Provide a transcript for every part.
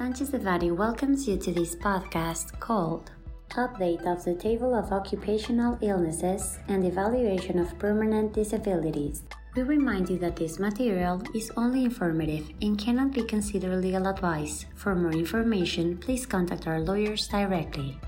Sanchez Devanny welcomes you to this podcast called Update of the Table of Occupational Illnesses and Evaluation of Permanent Disabilities. We remind you that this material is only informative and cannot be considered legal advice. For more information, please contact our lawyers directly.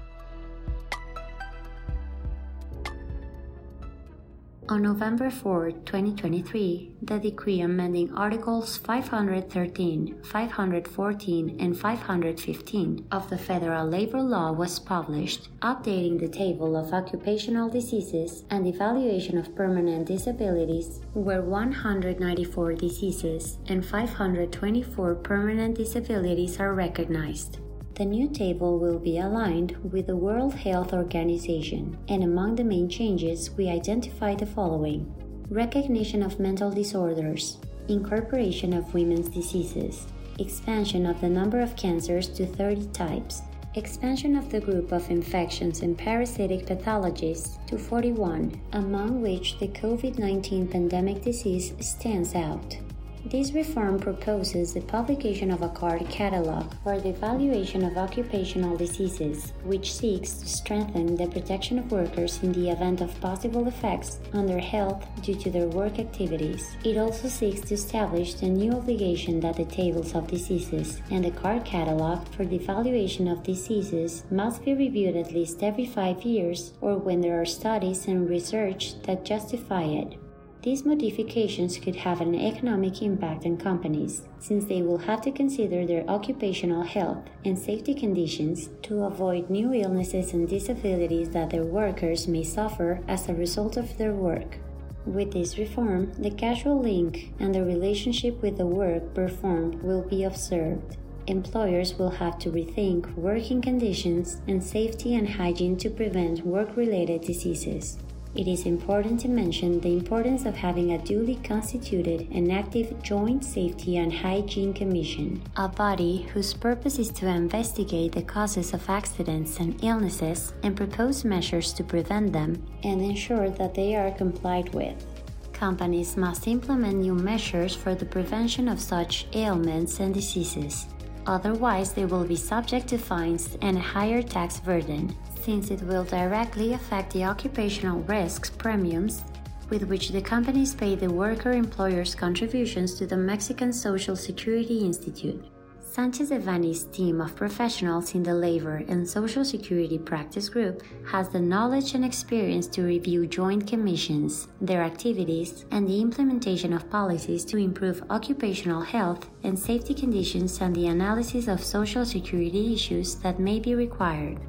On November 4, 2023, the decree amending Articles 513, 514, and 515 of the Federal Labor Law was published, updating the table of occupational diseases and evaluation of permanent disabilities, where 194 diseases and 524 permanent disabilities are recognized. The new table will be aligned with the World Health Organization, and among the main changes, we identify the following recognition of mental disorders, incorporation of women's diseases, expansion of the number of cancers to 30 types, expansion of the group of infections and parasitic pathologies to 41, among which the COVID 19 pandemic disease stands out. This reform proposes the publication of a card catalog for the evaluation of occupational diseases, which seeks to strengthen the protection of workers in the event of possible effects on their health due to their work activities. It also seeks to establish the new obligation that the tables of diseases and the card catalog for the evaluation of diseases must be reviewed at least every five years or when there are studies and research that justify it. These modifications could have an economic impact on companies, since they will have to consider their occupational health and safety conditions to avoid new illnesses and disabilities that their workers may suffer as a result of their work. With this reform, the causal link and the relationship with the work performed will be observed. Employers will have to rethink working conditions and safety and hygiene to prevent work related diseases it is important to mention the importance of having a duly constituted and active Joint Safety and Hygiene Commission, a body whose purpose is to investigate the causes of accidents and illnesses and propose measures to prevent them and ensure that they are complied with. Companies must implement new measures for the prevention of such ailments and diseases. Otherwise, they will be subject to fines and a higher tax burden, since it will directly affect the occupational risks premiums with which the companies pay the worker employer's contributions to the Mexican Social Security Institute. Sanchez Devanny's team of professionals in the labor and social security practice group has the knowledge and experience to review joint commissions, their activities, and the implementation of policies to improve occupational health and safety conditions and the analysis of social security issues that may be required.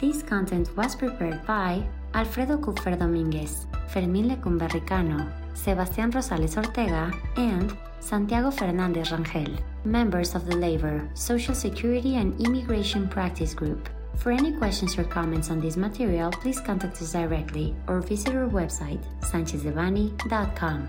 This content was prepared by Alfredo Kupfer Dominguez, Fermín Lecumberri Cano, Sebastián Rosales Ortega, and Santiago Fernández Rangel, members of the Labor, Social Security, and Immigration Practice Group. For any questions or comments on this material, please contact us directly or visit our website, sanchezdevanny.com.